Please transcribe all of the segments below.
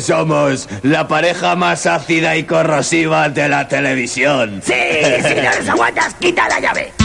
somos la pareja más ácida y corrosiva de la televisión. Sí, si no aguantas, quita la llave.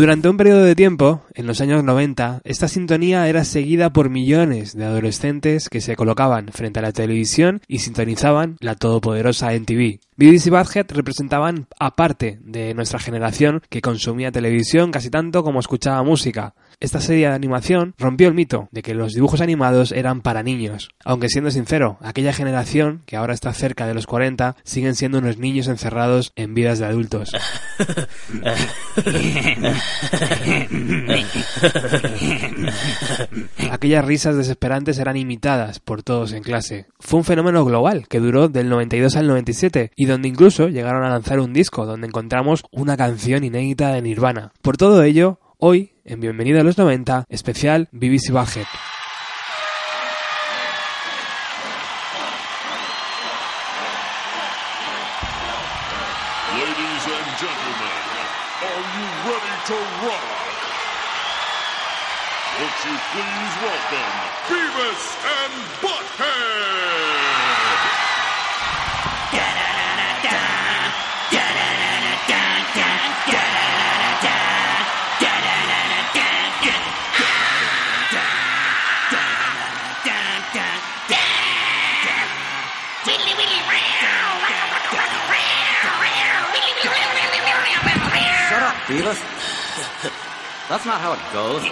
Durante un periodo de tiempo, en los años 90, esta sintonía era seguida por millones de adolescentes que se colocaban frente a la televisión y sintonizaban la todopoderosa NTV. Beavis y Badhead representaban a parte de nuestra generación que consumía televisión casi tanto como escuchaba música. Esta serie de animación rompió el mito de que los dibujos animados eran para niños. Aunque siendo sincero, aquella generación, que ahora está cerca de los 40, siguen siendo unos niños encerrados en vidas de adultos. Aquellas risas desesperantes eran imitadas por todos en clase. Fue un fenómeno global que duró del 92 al 97 y donde incluso llegaron a lanzar un disco donde encontramos una canción inédita de Nirvana. Por todo ello, hoy, en Bienvenido a los 90, especial BBC Budget. Would you please welcome Beavis and Butthead? That's not how it goes.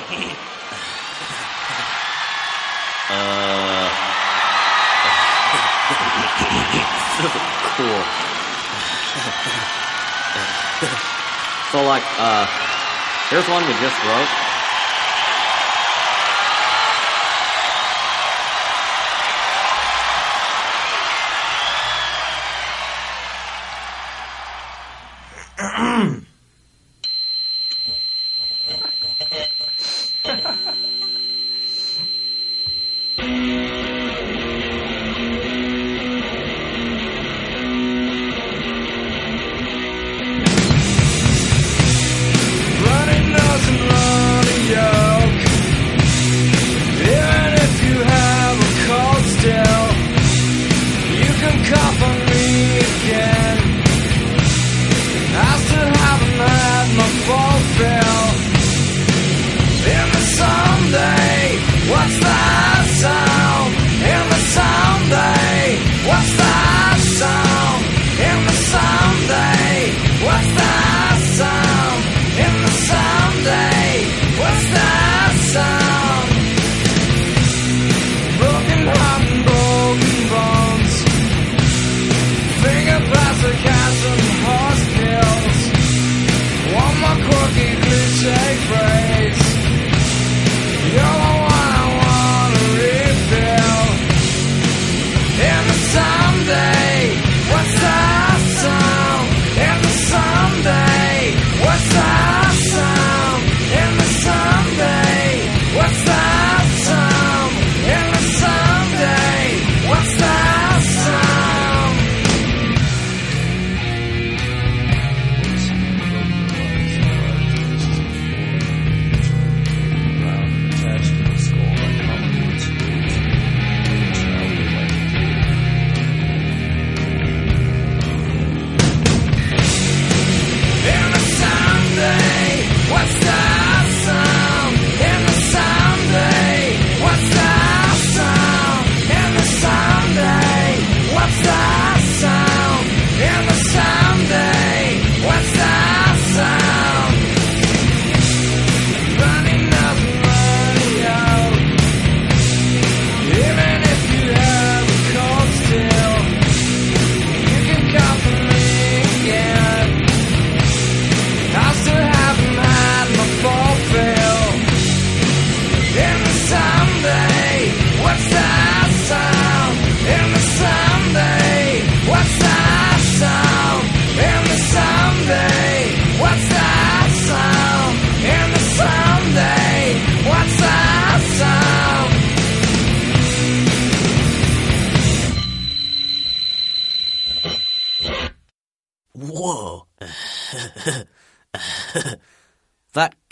Uh. cool. so, like, uh, here's one we just wrote.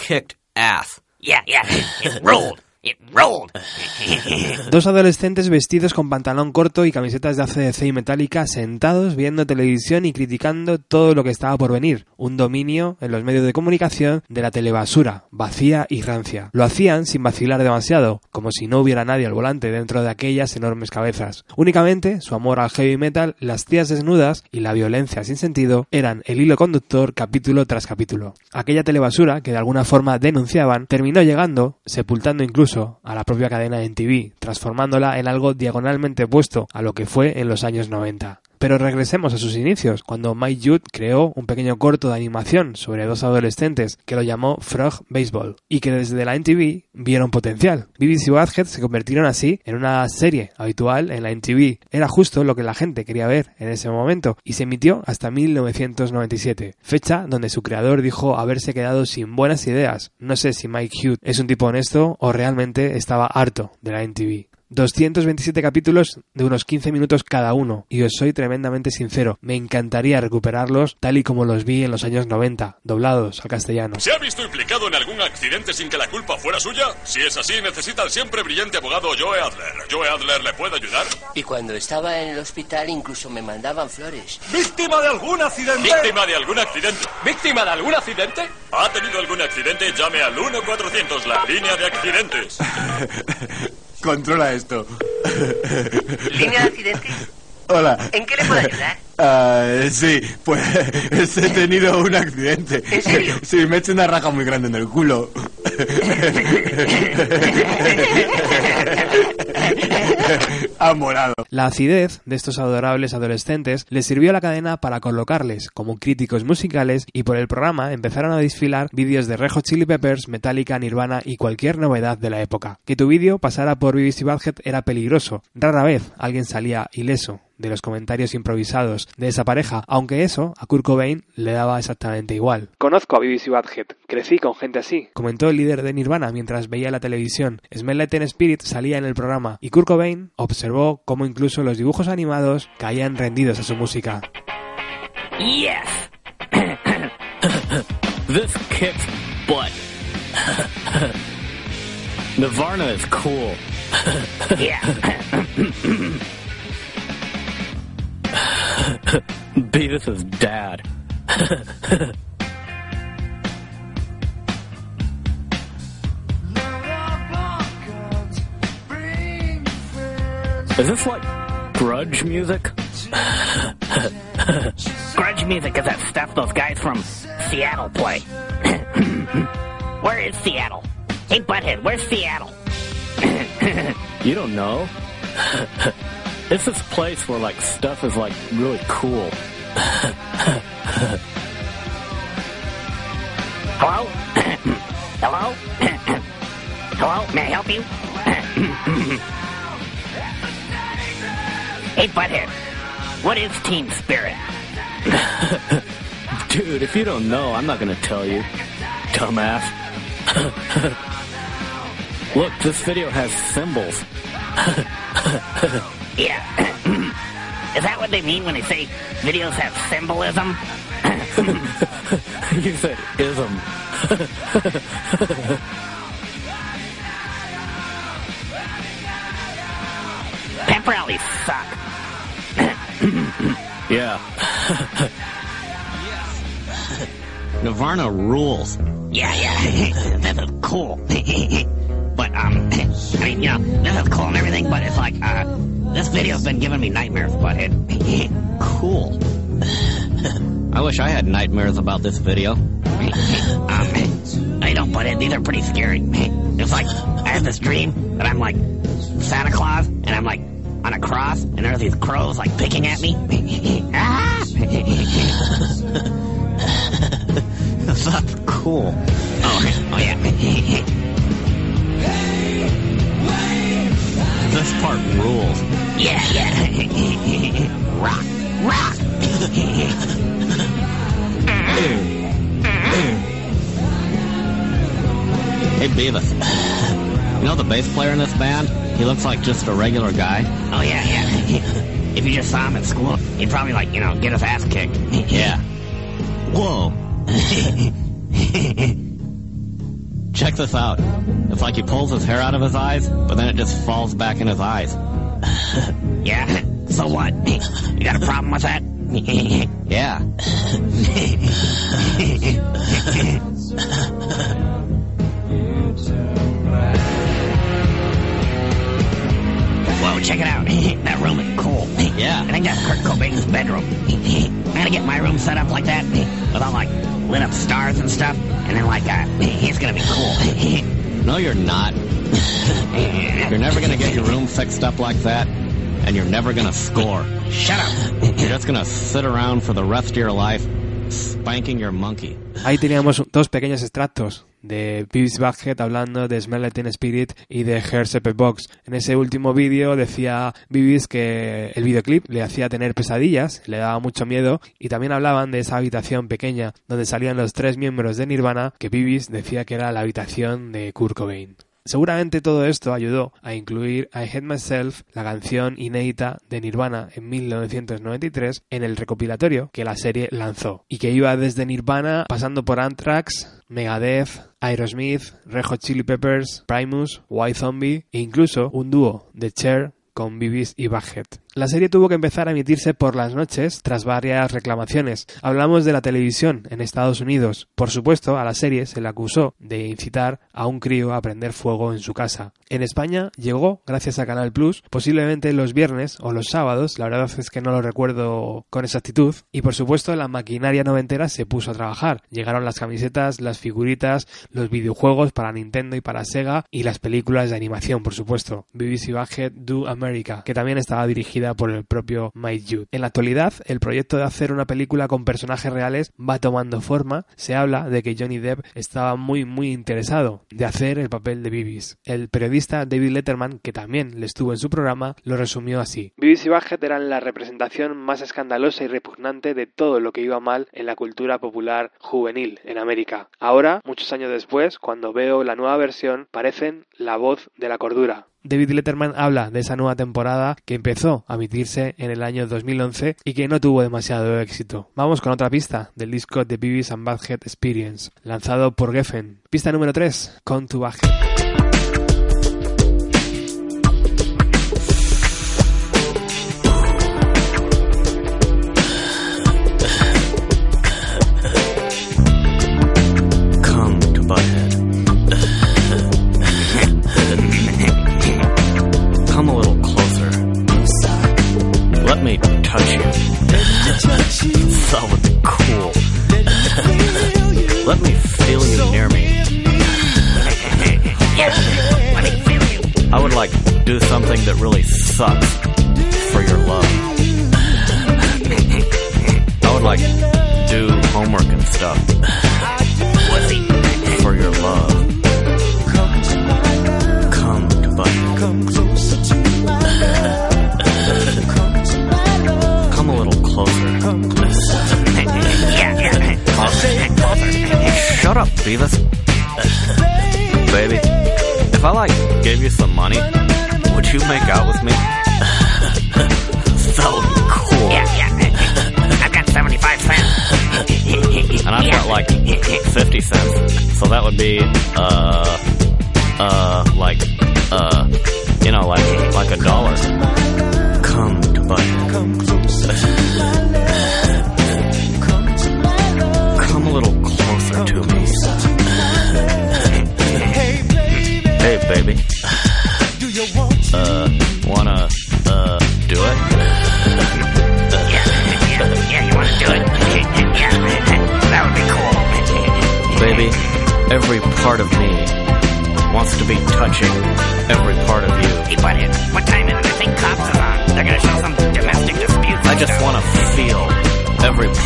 Kicked ass. Yeah, yeah, it rolled. It rolled. Dos adolescentes vestidos con pantalón corto y camisetas de ACDC y metálica sentados viendo televisión y criticando todo lo que estaba por venir. Un dominio en los medios de comunicación de la telebasura, vacía y rancia. Lo hacían sin vacilar demasiado, como si no hubiera nadie al volante dentro de aquellas enormes cabezas. Únicamente su amor al heavy metal, las tías desnudas y la violencia sin sentido eran el hilo conductor capítulo tras capítulo. Aquella telebasura que de alguna forma denunciaban terminó llegando, sepultando incluso a la propia cadena en TV, transformándola en algo diagonalmente opuesto a lo que fue en los años 90. Pero regresemos a sus inicios, cuando Mike Judd creó un pequeño corto de animación sobre dos adolescentes que lo llamó Frog Baseball y que desde la NTV vieron potencial. BBC Badhead se convirtieron así en una serie habitual en la NTV. Era justo lo que la gente quería ver en ese momento y se emitió hasta 1997, fecha donde su creador dijo haberse quedado sin buenas ideas. No sé si Mike Judd es un tipo honesto o realmente estaba harto de la NTV. 227 capítulos de unos 15 minutos cada uno, y os soy tremendamente sincero, me encantaría recuperarlos tal y como los vi en los años 90, doblados al castellano. ¿Se ha visto implicado en algún accidente sin que la culpa fuera suya? Si es así, necesita al siempre brillante abogado Joe Adler. ¿Joe Adler le puede ayudar? Y cuando estaba en el hospital incluso me mandaban flores. ¿Víctima de algún accidente? ¿Víctima de algún accidente? ¿Víctima de algún accidente? ¿Ha tenido algún accidente? Llame al 1400, la línea de accidentes. Controla esto. ¿Línea de accidentes? Hola. ¿En qué le puedo ayudar? Ah, sí, pues he tenido un accidente. ¿En serio? Sí, me he hecho una raja muy grande en el culo. La acidez de estos adorables adolescentes les sirvió a la cadena para colocarles como críticos musicales y por el programa empezaron a desfilar vídeos de Red Hot Chili Peppers, Metallica, Nirvana y cualquier novedad de la época. Que tu vídeo pasara por BBC Badhead era peligroso. Rara vez alguien salía ileso de los comentarios improvisados de esa pareja, aunque eso a Kurt Cobain le daba exactamente igual. Conozco a BBC Badhead, crecí con gente así, comentó el líder de Nirvana mientras veía la televisión. Smell Like Spirit salía en el programa y Kurt Cobain observó cómo incluso los dibujos animados caían rendidos a su música. Yes. This kicks butt. Nirvana is cool. Yeah. Beavis is dad. Is this like grudge music? Grudge music is that stuff those guys from Seattle play. Where is Seattle? Hey, Butthead, where's Seattle? You don't know? It's this place where like stuff is like really cool. Hello? Hello? Hello? May I help you? hey, Butthead, what is Team Spirit? Dude, if you don't know, I'm not gonna tell you. Dumbass. Look, this video has symbols. Yeah. is that what they mean when they say videos have symbolism? you said ism. Pep rallies suck. Yeah. Nirvana rules. Yeah, yeah. this is cool. But, um, I mean, you know, this is cool and everything, but it's like, uh, this video's been giving me nightmares, But it' Cool. I wish I had nightmares about this video. um, I don't, butthead. These are pretty scary. It's like, I have this dream that I'm like Santa Claus, and I'm like on a cross, and there are these crows like picking at me. ah! That's cool. oh, oh yeah. This part rules. Yeah, yeah. rock, rock. Hey, Beavis. You know the bass player in this band? He looks like just a regular guy. Oh yeah, yeah. if you just saw him at school, he'd probably like, you know, get his ass kicked. Yeah. Whoa. check this out. It's like he pulls his hair out of his eyes, but then it just falls back in his eyes. Yeah. So what? You got a problem with that? Yeah. Whoa, check it out. that room is cool. Yeah. I think that's Kurt Cobain's bedroom. I'm gonna get my room set up like that with all like lit up stars and stuff, and then like uh, it's gonna be cool. No, you're not. You're never gonna get your room fixed up like that, and you're never gonna score. Shut up. You're just gonna sit around for the rest of your life spanking your monkey. Ahí teníamos dos pequeños extractos de Beavis Bucket hablando de Smell Spirit y de Her Box. En ese último vídeo decía Beavis que el videoclip le hacía tener pesadillas, le daba mucho miedo y también hablaban de esa habitación pequeña donde salían los tres miembros de Nirvana que Beavis decía que era la habitación de Kurt Cobain. Seguramente todo esto ayudó a incluir I Hate Myself, la canción inédita de Nirvana en 1993, en el recopilatorio que la serie lanzó, y que iba desde Nirvana pasando por Anthrax, Megadeth, Aerosmith, Red Hot Chili Peppers, Primus, White Zombie e incluso un dúo de Cher con Bibis y Bucket. La serie tuvo que empezar a emitirse por las noches tras varias reclamaciones. Hablamos de la televisión en Estados Unidos. Por supuesto, a la serie se le acusó de incitar a un crío a prender fuego en su casa. En España llegó gracias a Canal Plus, posiblemente los viernes o los sábados, la verdad es que no lo recuerdo con exactitud, y por supuesto la maquinaria noventera se puso a trabajar. Llegaron las camisetas, las figuritas, los videojuegos para Nintendo y para Sega y las películas de animación, por supuesto. BBC Bucket Do America, que también estaba dirigida por el propio Mike Jude. En la actualidad, el proyecto de hacer una película con personajes reales va tomando forma. Se habla de que Johnny Depp estaba muy muy interesado de hacer el papel de Bibis. El periodista David Letterman, que también le estuvo en su programa, lo resumió así. Bibis y Bucket eran la representación más escandalosa y repugnante de todo lo que iba mal en la cultura popular juvenil en América. Ahora, muchos años después, cuando veo la nueva versión, parecen la voz de la cordura. David Letterman habla de esa nueva temporada que empezó a emitirse en el año 2011 y que no tuvo demasiado éxito. Vamos con otra pista del disco The Beavis and Badhead Experience, lanzado por Geffen. Pista número 3, Come to Badhead. Really sucks for your love. I would like do homework and stuff for your love. Come to Butthead. Come a little closer. Yeah, yeah. Closer. Closer. Shut up, Beavis. Baby, if I like gave you some money, would you make out with me? that would be cool. Yeah, yeah. I've got 75 cents. And I've got like 50 cents. So that would be, uh, uh, like, uh, you know, like, like a dollar.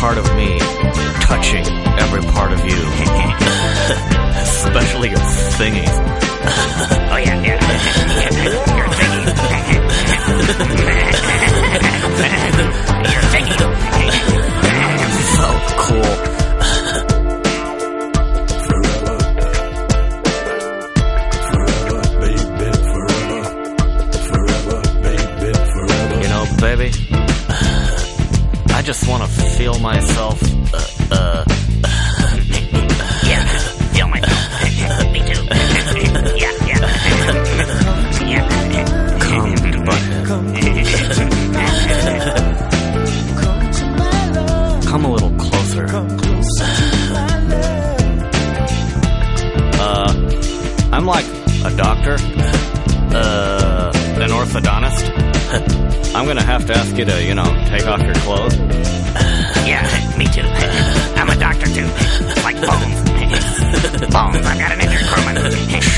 Part of me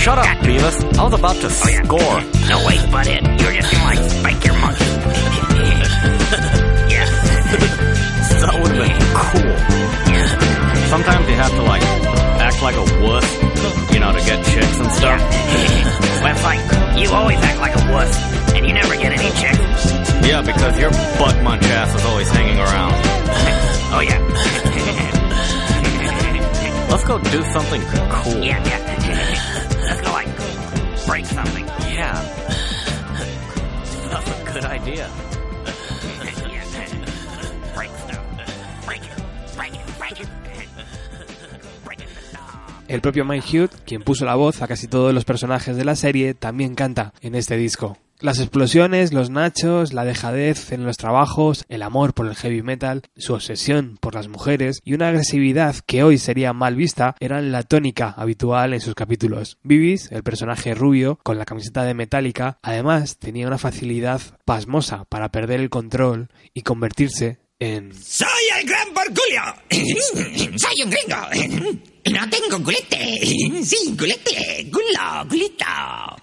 Shut up, Beavis. I was about to Oh, yeah. score. No, wait, butt in. You were just gonna like spank your monkey. yeah. That would have been cool. Sometimes you have to like act like a wuss, you know, to get chicks and stuff. well, it's like, you always act like a wuss, and you never get any chicks. Yeah, because your butt munch ass is always hanging around. Oh, yeah. Let's go do something cool. yeah, yeah. El propio Mike Hughes, quien puso la voz a casi todos los personajes de la serie, también canta en este disco. Las explosiones, los nachos, la dejadez en los trabajos, el amor por el heavy metal, su obsesión por las mujeres y una agresividad que hoy sería mal vista eran la tónica habitual en sus capítulos. Bibis, el personaje rubio, con la camiseta de Metallica, además tenía una facilidad pasmosa para perder el control y convertirse en ¡Soy el gran Porculio! ¡Soy un gringo! ¡No tengo culete! ¡Sí, culete! ¡Culo, culito!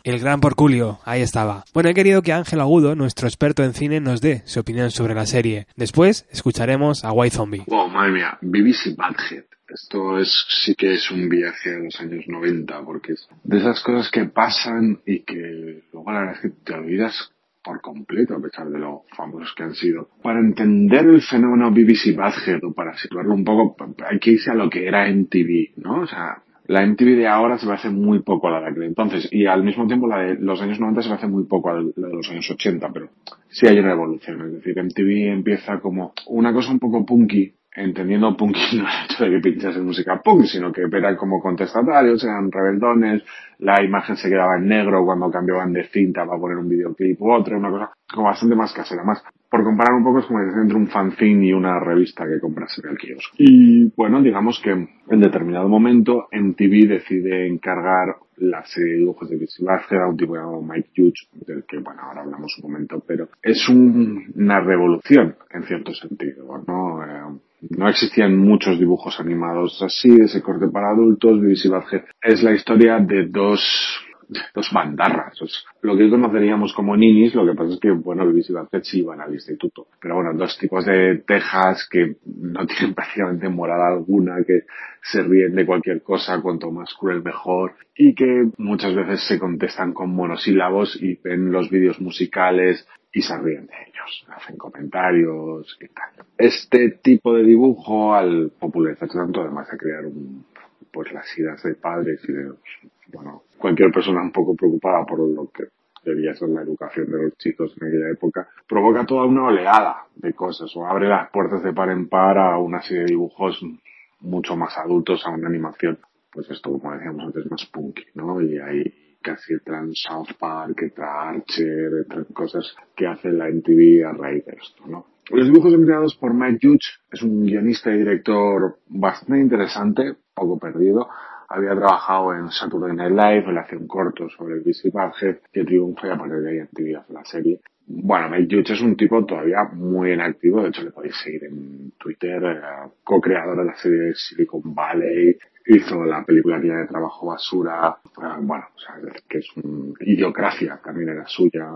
El gran Porculio, ahí estaba. Bueno, he querido que Ángel Agudo, nuestro experto en cine, nos dé su opinión sobre la serie. Después escucharemos a White Zombie. Oh, madre mía, BBC Badhead. Esto es, sí que es un viaje a los años 90, porque es de esas cosas que pasan y que luego la verdad es que te olvidas por completo, a pesar de lo famosos que han sido. Para entender el fenómeno BBC Badhead, o para situarlo un poco, hay que irse a lo que era MTV, ¿no? O sea, la MTV de ahora se parece muy poco a la de aquel entonces, y al mismo tiempo la de los años 90 se parece muy poco a la de los años 80, pero sí hay una evolución. Es decir, MTV empieza como una cosa un poco punky, entendiendo punky no el hecho de que pinchase música punk, sino que eran como contestatarios, eran rebeldones, la imagen se quedaba en negro cuando cambiaban de cinta para poner un videoclip u otro, una cosa como bastante más casera, más por comparar un poco es como entre un fanzine y una revista que compras en el kiosco. Y bueno, digamos que en determinado momento MTV decide encargar la serie de dibujos de Badger a un tipo llamado Mike Hughes, del que bueno, ahora hablamos un momento, pero es un- una revolución en cierto sentido, ¿no? Eh, no existían muchos dibujos animados así, ese corte para adultos. BBC es la historia de dos, dos bandarras. Es lo que conoceríamos como ninis, lo que pasa es que, bueno, BBC Badger sí iban al instituto. Pero bueno, dos tipos de Texas que no tienen prácticamente moral alguna, que se ríen de cualquier cosa, cuanto más cruel mejor, y que muchas veces se contestan con monosílabos y ven los vídeos musicales y se ríen de ellos, hacen comentarios y tal. Este tipo de dibujo, al popularizarse tanto, además de crear un, pues las ideas de padres y de, bueno, cualquier persona un poco preocupada por lo que debía ser la educación de los chicos en aquella época, provoca toda una oleada de cosas o abre las puertas de par en par a una serie de dibujos mucho más adultos, a una animación, pues esto como decíamos antes, más punky, ¿no? Y ahí casi entran South Park, entra Archer, entran cosas que hace la MTV a raíz de esto, ¿no? Los dibujos creados por Mike Judge es un guionista y director bastante interesante, poco perdido. Había trabajado en Saturday Night Live, él hace un corto sobre BC Badhead, que triunfa y a partir de ahí MTV hace la serie. Bueno, Mike Judge es un tipo todavía muy en activo, de hecho le podéis seguir en Twitter, eh, co-creador de la serie Silicon Valley, hizo la película Día de Trabajo Basura, eh, bueno, o sea, que es un idiocracia, también era suya,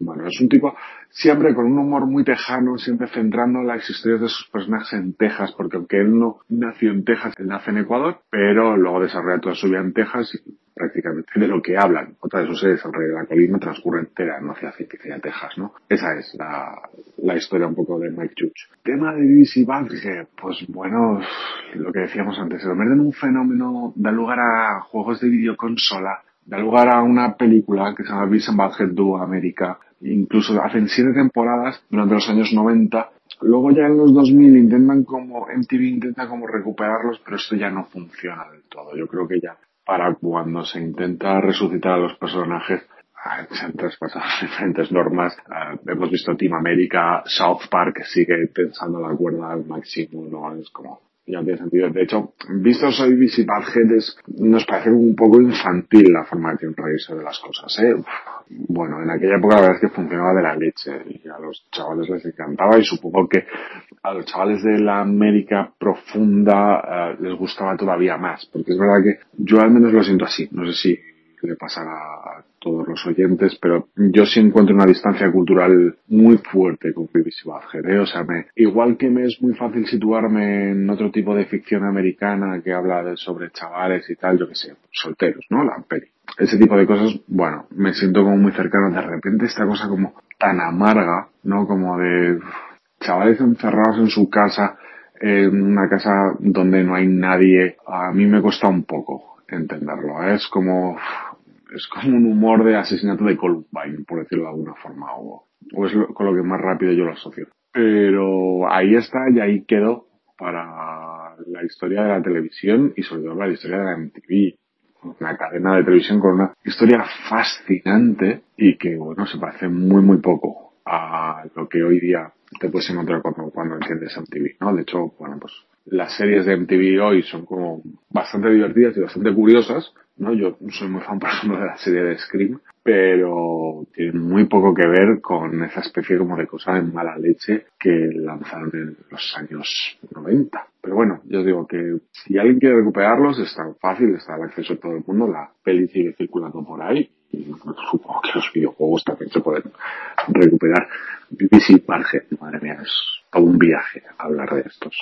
bueno, es un tipo siempre con un humor muy tejano, siempre centrando las historias de sus personajes en Texas, porque aunque él no nació en Texas, él nace en Ecuador, pero luego desarrolla toda su vida en Texas prácticamente de lo que hablan. Otra de sus series, Rey de la Colina, transcurre entera en hacia ficticia Texas, ¿no? Esa es la, la historia un poco de Mike Judge. Tema de BBC Badger, pues bueno, lo que decíamos antes, se convierte en un fenómeno, da lugar a juegos de videoconsola, da lugar a una película que se llama Beavis and Badger Do América, incluso hacen siete temporadas durante los años 90 Luego ya en los 2000 intentan como, MTV intenta como recuperarlos, pero esto ya no funciona del todo. Yo creo que ya para cuando se intenta resucitar a los personajes ah, se han traspasado diferentes normas. Ah, hemos visto Team America, South Park sigue tensando la cuerda al máximo, ¿no? Es como, ya tiene sentido. De hecho, Busy Badhead es- nos parece un poco infantil la forma de reírse de las cosas, ¿eh? Bueno, en aquella época la verdad es que funcionaba de la leche y a los chavales les encantaba y supongo que a los chavales de la América profunda eh, les gustaba todavía más, porque es verdad que yo al menos lo siento así, no sé si le pasará a todos los oyentes, pero yo sí encuentro una distancia cultural muy fuerte con BBC Badger, ¿eh? O sea, me, igual que me es muy fácil situarme en otro tipo de ficción americana que habla de, sobre chavales y tal, yo que sé, solteros, ¿no? La peli. Ese tipo de cosas, bueno, me siento como muy cercano. De repente esta cosa como tan amarga, ¿no? Como de chavales encerrados en su casa, en una casa donde no hay nadie, a mí me cuesta un poco entenderlo. ¿eh? Es como, es como un humor de asesinato de Columbine, por decirlo de alguna forma, o, o es lo- con lo que más rápido yo lo asocio. Pero ahí está y ahí quedó para la historia de la televisión y sobre todo para la historia de la MTV. Una cadena de televisión con una historia fascinante y que, bueno, se parece muy, muy poco a lo que hoy día te puedes encontrar cuando, cuando entiendes MTV, ¿no? De hecho, bueno, pues las series de MTV hoy son como bastante divertidas y bastante curiosas, ¿no? Yo soy muy fan, por ejemplo, de la serie de Scream, pero tienen muy poco que ver con esa especie como de cosa de mala leche que lanzaron en los años 90. Pero bueno, yo digo que si alguien quiere recuperarlos, es tan fácil, está al acceso de todo el mundo, la peli sigue circulando por ahí y supongo que los videojuegos también se pueden recuperar. BBC Parge, madre mía, es todo un viaje hablar de estos.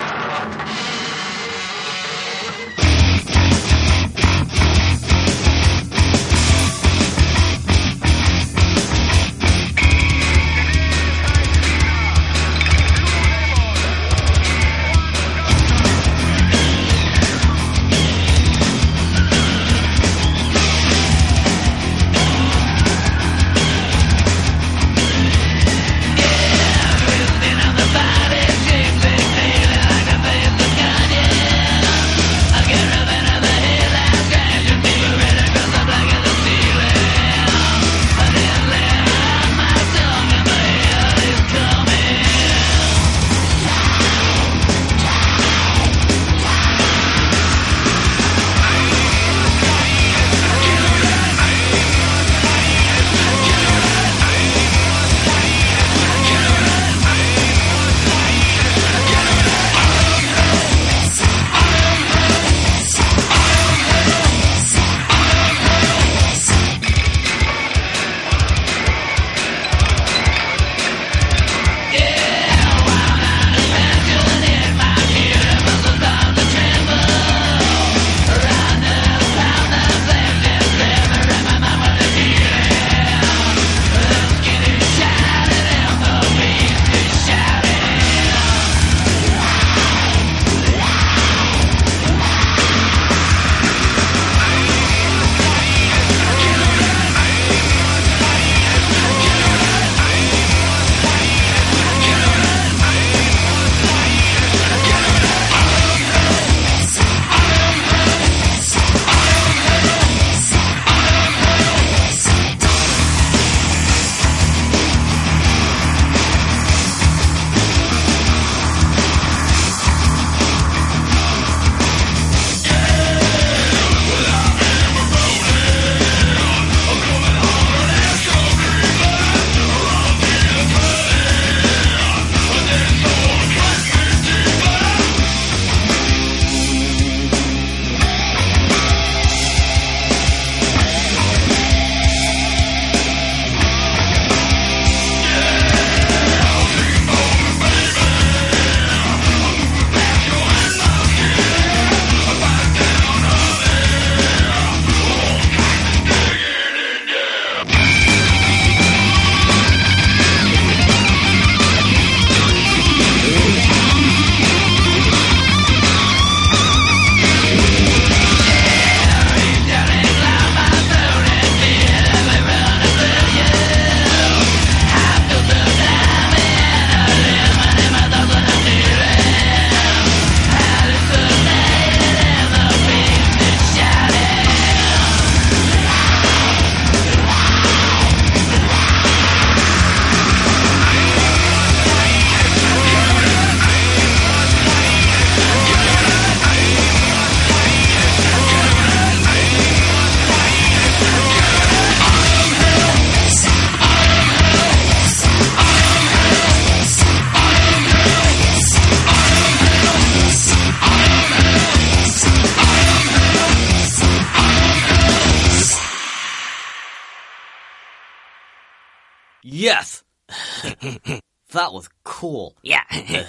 That was cool. Yeah. hey,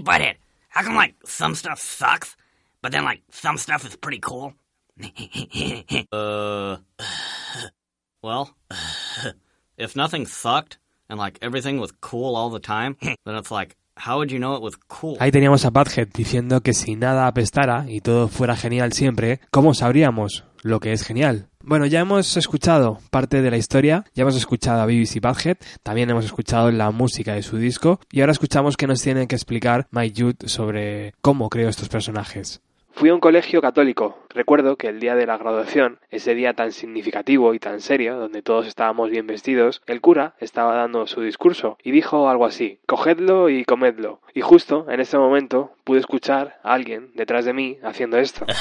butthead, how come, like, some stuff sucks, but then, like, some stuff is pretty cool? Uh, well, if nothing sucked and like everything was cool all the time, then it's like, how would you know it was cool? Ahí teníamos a Butthead diciendo que si nada apestara y todo fuera genial siempre, ¿cómo sabríamos lo que es genial? Bueno, ya hemos escuchado parte de la historia, ya hemos escuchado a BBC Butthead, también hemos escuchado la música de su disco y ahora escuchamos que nos tienen que explicar Mike Jude sobre cómo creó estos personajes. Fui a un colegio católico. Recuerdo que el día de la graduación, ese día tan significativo y tan serio, donde todos estábamos bien vestidos, el cura estaba dando su discurso y dijo algo así, cogedlo y comedlo. Y justo en ese momento pude escuchar a alguien detrás de mí haciendo esto.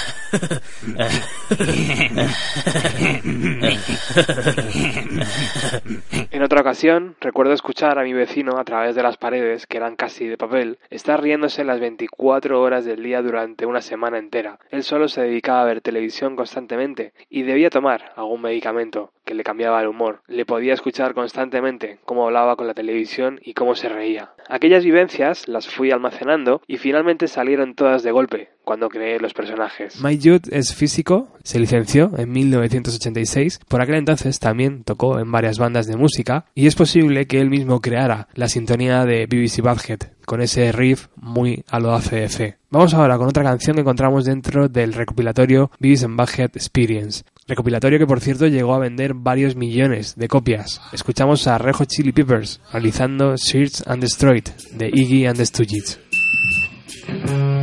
En otra ocasión, recuerdo escuchar a mi vecino a través de las paredes, que eran casi de papel, estar riéndose las 24 horas del día durante una semana entera. Él solo se dedicaba a ver televisión constantemente y debía tomar algún medicamento que le cambiaba el humor. Le podía escuchar constantemente cómo hablaba con la televisión y cómo se reía. Aquellas vivencias las fui almacenando y finalmente salieron todas de golpe cuando creé los personajes. Mike Judd es físico, se licenció en 1986, por aquel entonces también tocó en varias bandas de música y es posible que él mismo creara la sintonía de BBC Badhead con ese riff muy a lo ACDC. Vamos ahora con otra canción que encontramos dentro del recopilatorio BBC Badhead Experience. Recopilatorio que por cierto llegó a vender varios millones de copias. Escuchamos a Rejo Chili Peppers realizando Search and Destroyed de Iggy and the Stooges. When I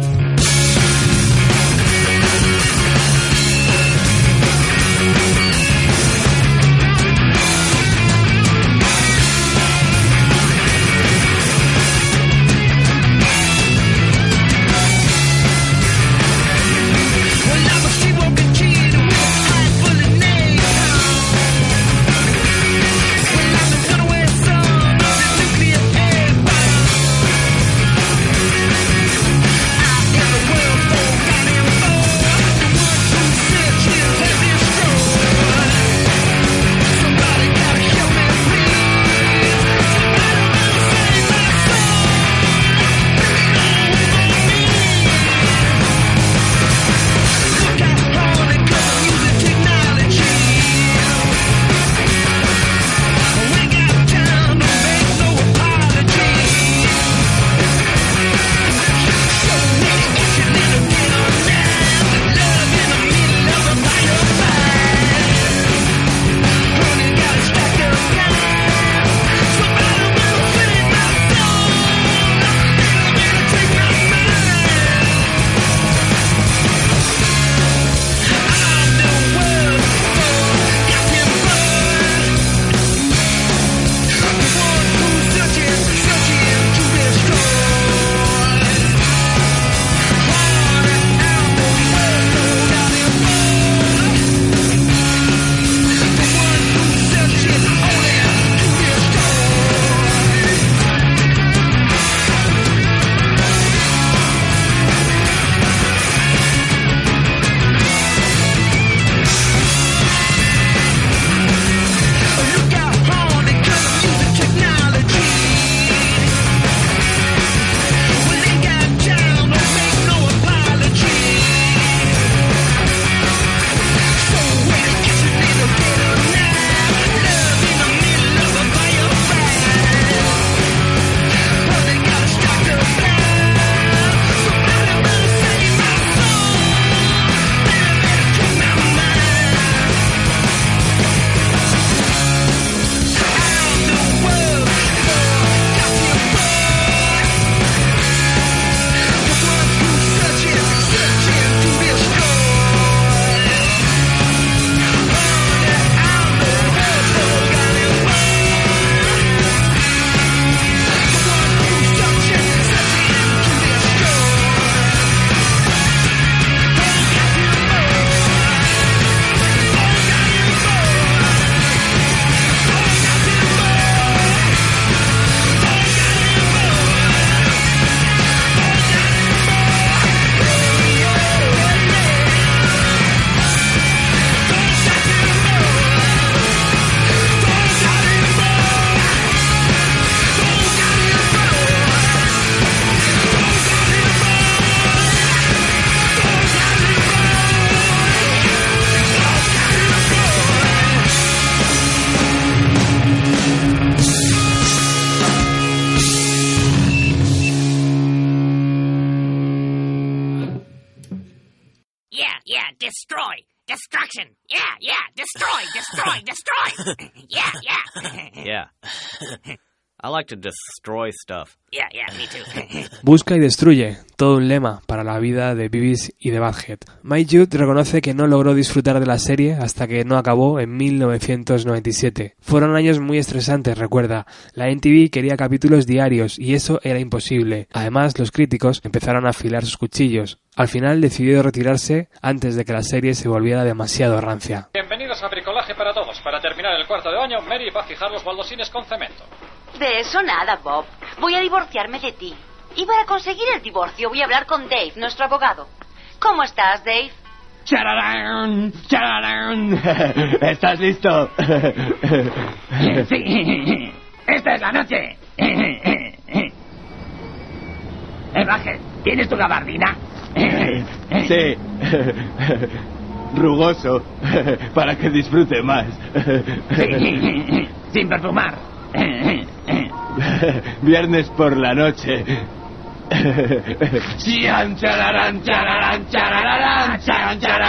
like to destroy stuff. Yeah, yeah, me too. Busca y destruye, todo un lema para la vida de Beavis y de Badhead. Mike Judd reconoce que no logró disfrutar de la serie hasta que no acabó en 1997. Fueron años muy estresantes, recuerda. La NTV quería capítulos diarios y eso era imposible. Además, los críticos empezaron a afilar sus cuchillos. Al final decidió retirarse antes de que la serie se volviera demasiado rancia. Bienvenidos a Bricolaje para Todos. Para terminar el cuarto de baño, Mary va a fijar los baldosines con cemento. De eso nada, Bob. Voy a divorciarme de ti. Y para conseguir el divorcio voy a hablar con Dave, nuestro abogado. ¿Cómo estás, Dave? ¡Chararán! ¡Chararán! ¿Estás listo? Sí. Esta es la noche. Eh, Baje, ¿tienes tu gabardina? Sí. Rugoso. Para que disfrute más. Sí. Sin perfumar. Viernes por la noche.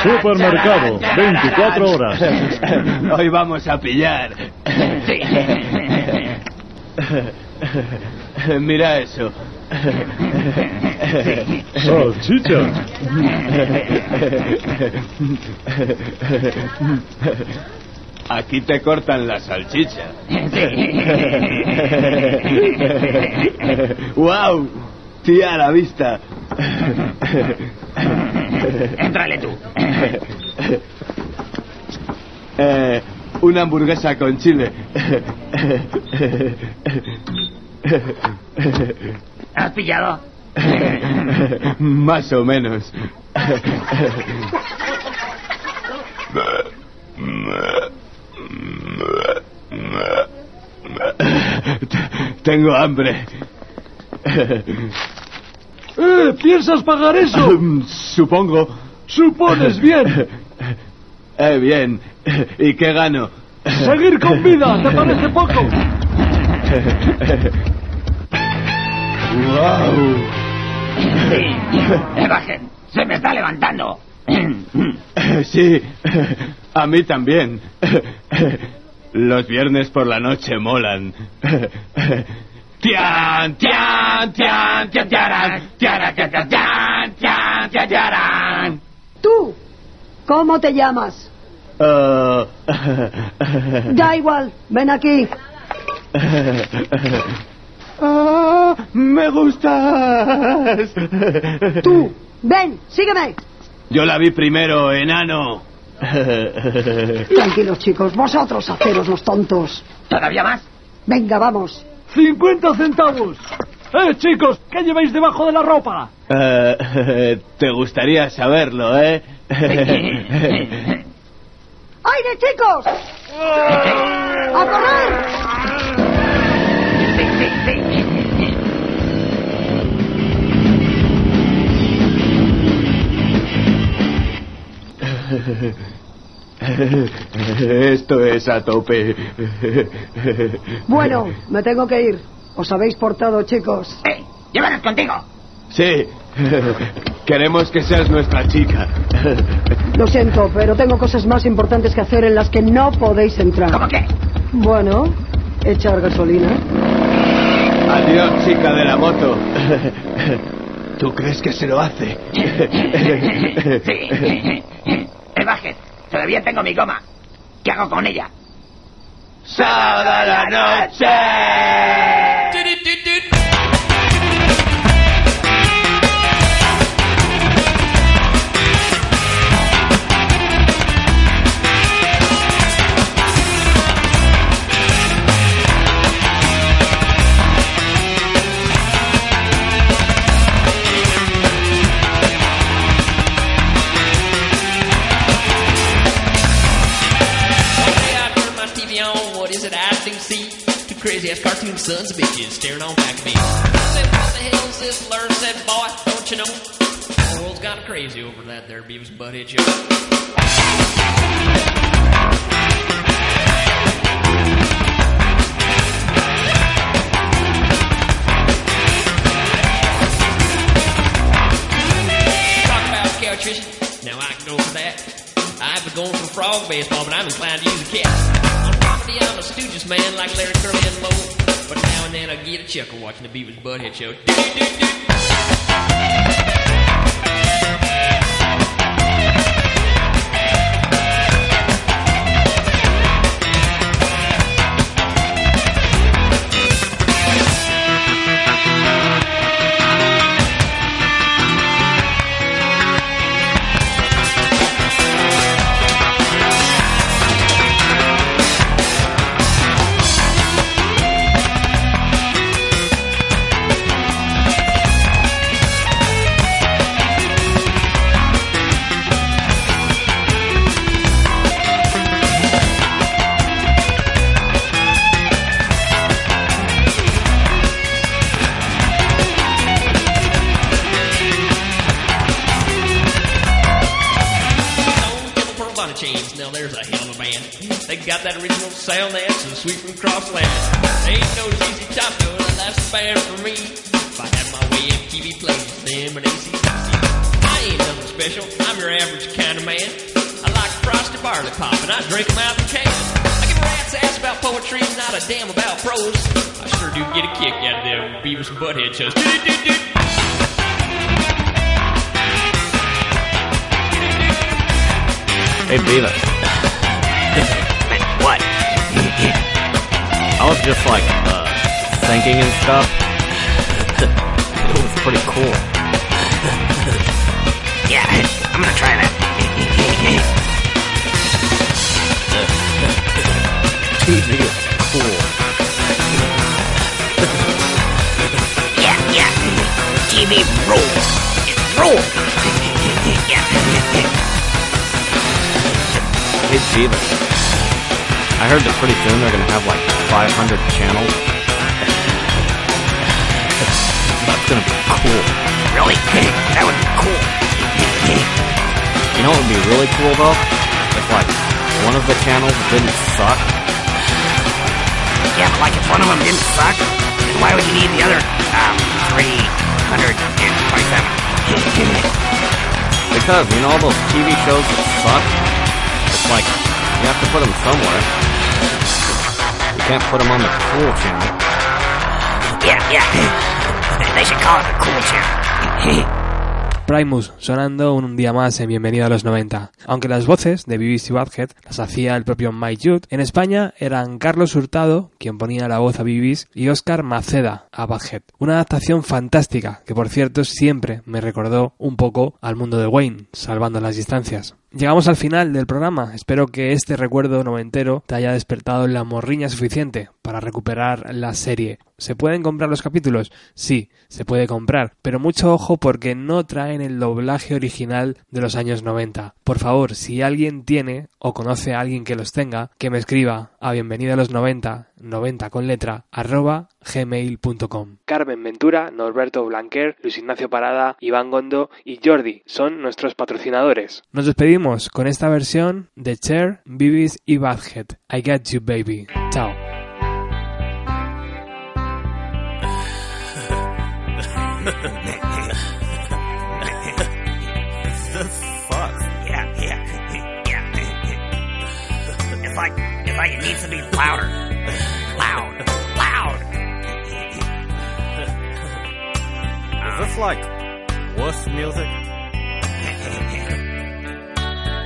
Supermercado, chararán, 24 horas. Hoy vamos a pillar. Mira eso. Salchicha. Aquí te cortan la salchicha. ¡Wow! Tía a la vista. Entrale tú. Eh, una hamburguesa con chile. ¿Has pillado? Más o menos. Tengo hambre. Eh, ¿Piensas pagar eso? Supongo. Supones bien. Eh, bien. ¿Y qué gano? Seguir con vida, ¿te parece poco? ¡Wow! Sí. Baje, se me está levantando. Sí, a mí también. Los viernes por la noche molan. Tian, tian, tian, tian, tiaran, tiaran, tian, tian, tian, tiaran. Tú, ¿cómo te llamas? Uh, Da igual, ven aquí. Ah, me gustas. Tú, ven, sígueme. Yo la vi primero, enano. Tranquilos, chicos, vosotros haceros los tontos. ¿Todavía más? Venga, vamos. 50 centavos. Eh, chicos, ¿qué lleváis debajo de la ropa? Eh, te gustaría saberlo, ¿eh? ¡Aire, chicos! ¡A correr! Esto es a tope. Bueno, me tengo que ir. Os habéis portado, chicos. ¡Eh! ¡Llévanos contigo! Sí. Queremos que seas nuestra chica. Lo siento, pero tengo cosas más importantes que hacer en las que no podéis entrar. ¿Cómo qué? Bueno, echar gasolina. Adiós, chica de la moto. ¿Tú crees que se lo hace? Sí. Eh, todavía tengo mi goma. ¿Qué hago con ella? ¡Sábado la noche! Sons of bitches staring on back at me. I said, what the hell is this blur? Said, boy, don't you know? The world's gone crazy over that there Beavis show. Talk about couch. Now I can go for that. dog baseball, but I'm inclined to use a cat. On property, I'm a Stooges man like Larry Curly and Moe. But now and then I get a chuckle watching the Beavis Butthead show. Beavis and Butthead shows. Hey, Beavis. what? I was just like uh, thinking and stuff. it was pretty cool. Yeah, I'm gonna try that. TV is TV rules. It rules. Hey, Beavis. I heard that pretty soon they're gonna have like 500 channels. That's gonna be cool. Really? that would be cool. You know what would be really cool though? If like one of the channels didn't suck. Yeah, but like if one of them didn't suck, then why would you need the other um 327? Because, you know all those TV shows that suck? It's like, you have to put them somewhere. You can't put them on the cool channel. yeah, yeah. They should call it the cool channel. Primus sonando un día más en Bienvenido a los 90. Aunque las voces de BBC Badhead las hacía el propio Mike Judd, en España eran Carlos Hurtado, quien ponía la voz a BBC, y Oscar Maceda a Badhead. Una adaptación fantástica que por cierto siempre me recordó un poco al mundo de Wayne, salvando las distancias. Llegamos al final del programa. Espero que este recuerdo noventero te haya despertado la morriña suficiente para recuperar la serie. ¿Se pueden comprar los capítulos? Sí, se puede comprar, pero mucho ojo porque no traen el doblaje original de los años 90. Por favor, si alguien tiene o conoce a alguien que los tenga, que me escriba a bienvenido a los 90, 90 con letra, arroba gmail.com. Carmen Ventura, Norberto Blanquer, Luis Ignacio Parada, Iván Gondo y Jordi son nuestros patrocinadores. Nos despedimos con esta versión de Cher, Bibis y Badhead. I Got You Baby. Chao. needs to be louder. Loud, loud. Is this like wuss music?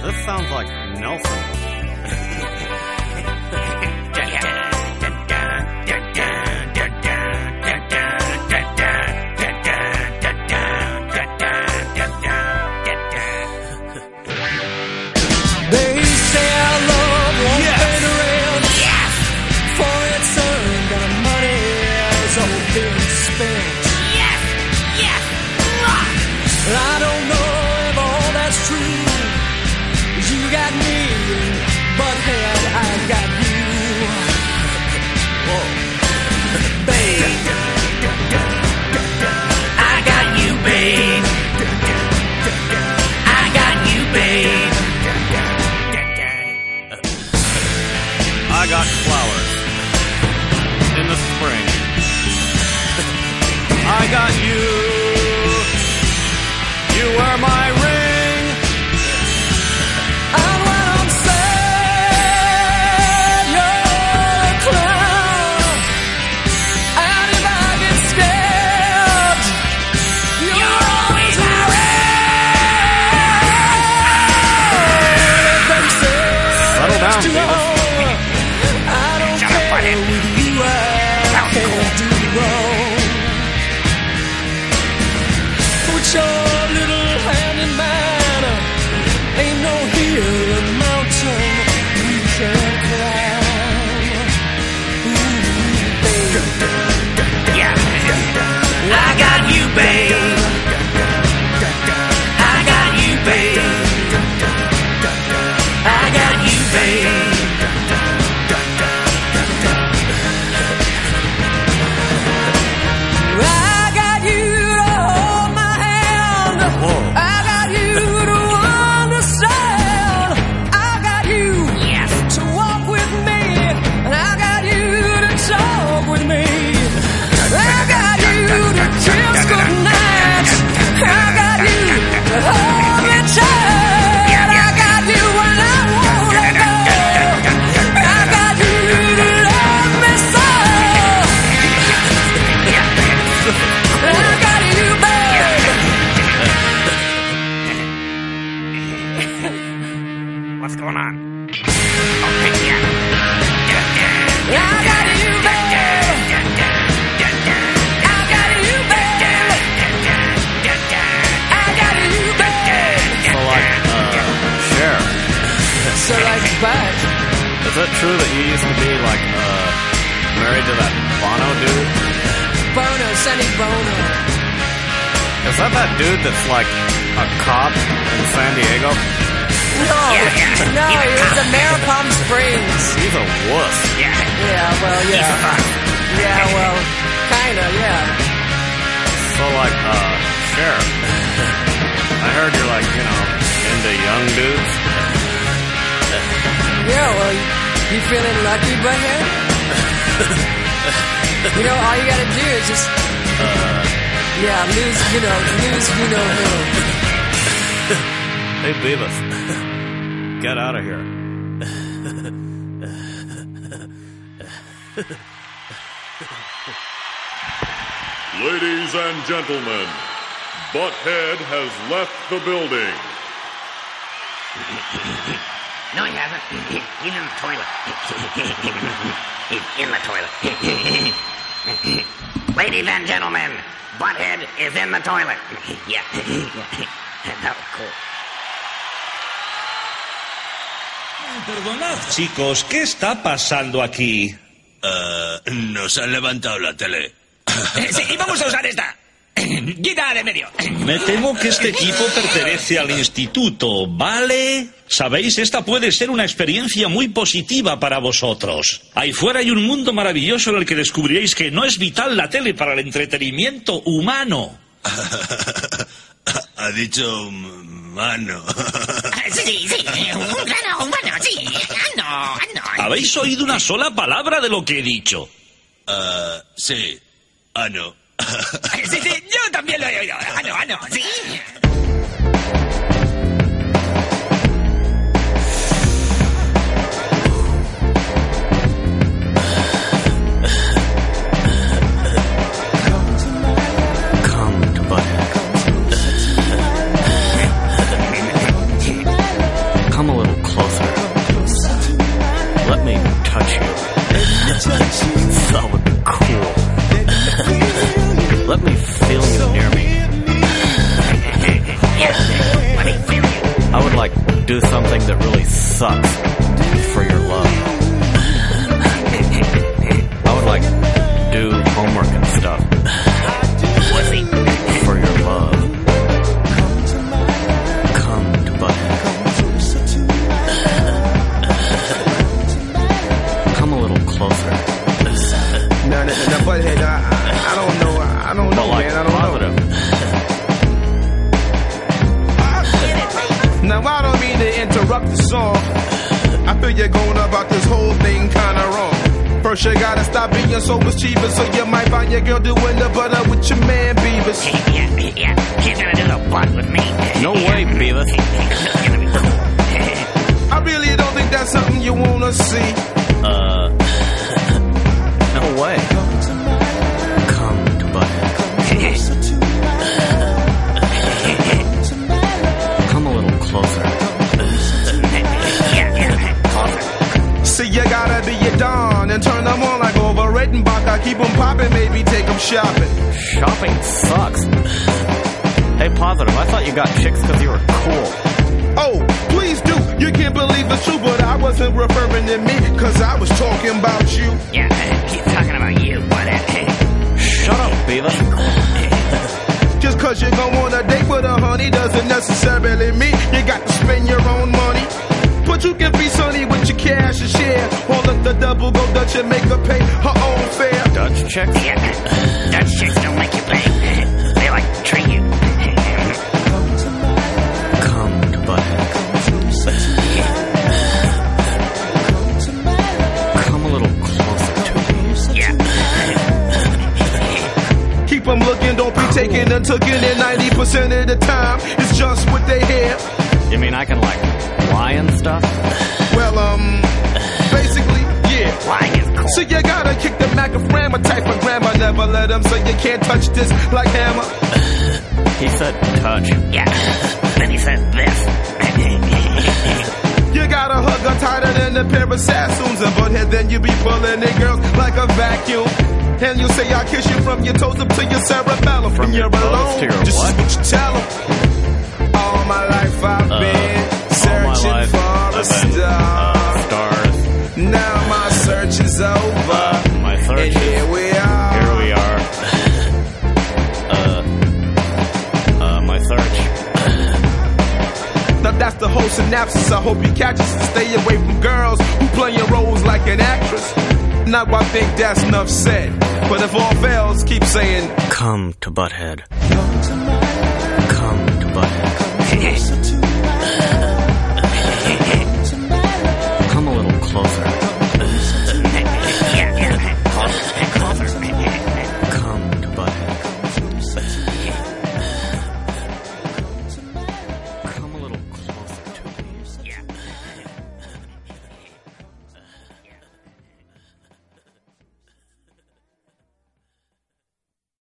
This sounds like Nelson. True that you used to be like uh, married to that Bono dude? Bono, Sonny Bono. Is that that dude that's like a cop in San Diego? No, no, he was a mayor of Palm Springs. He's a wuss. Yeah. Yeah, well, yeah. Yeah, well, kinda, yeah. So like, uh, sheriff. I heard you're like, you know, into young dudes. Yeah, well, you feeling lucky, butthead? you know, all you gotta do is just, Uh, yeah, lose, you know, lose, you know who. hey Beavis, get out of here. Ladies and gentlemen, Butthead has left the building. No, he hasn't. He's in the toilet. He's in the toilet. Ladies and gentlemen, Butthead is in the toilet. Yeah. That was cool. Perdonad, chicos, ¿qué está pasando aquí? nos han levantado la tele. Sí, y vamos a usar esta. Quita de medio. Me temo que este equipo pertenece al instituto, ¿vale? Sabéis, esta puede ser una experiencia muy positiva para vosotros. Ahí fuera hay un mundo maravilloso en el que descubriréis que no es vital la tele para el entretenimiento humano. ha dicho mano. Sí, sí, un grano humano, sí. Ah, no, ah, no. ¿Habéis oído una sola palabra de lo que he dicho? Ah, sí. Ah, no. Sí, sí, yo también lo he oído. Ah, no, ah, no, sí. Let me feel you near me. Let me feel you. I would like do something that really sucks for your love. I would like do homework and stuff so you might find your girl doing taking and taking it 90% of the time. It's just what they hear. You mean I can, like, lie and stuff? Well, um, basically, yeah. Lying is cool. So you gotta kick the macaframma type of grammar. Never let them say you can't touch this like hammer. He said touch. Yeah. Then he said this. You gotta hug her tighter than a pair of Sassoons and butthead, then you be pulling it, girls, like a vacuum. And you say I kiss you from your toes up to your cerebellum. From your alone, to your this what? is what you tell 'em. All my life I've Uh, been searching life for a star. over. My third And here we are. Here we are. uh, uh, my third. Now that's the whole synopsis. I hope you catch us and stay away from girls who play playing roles like an actress. Now I think that's enough said. But if all fails, keep saying Come to Butthead. Come to Butthead.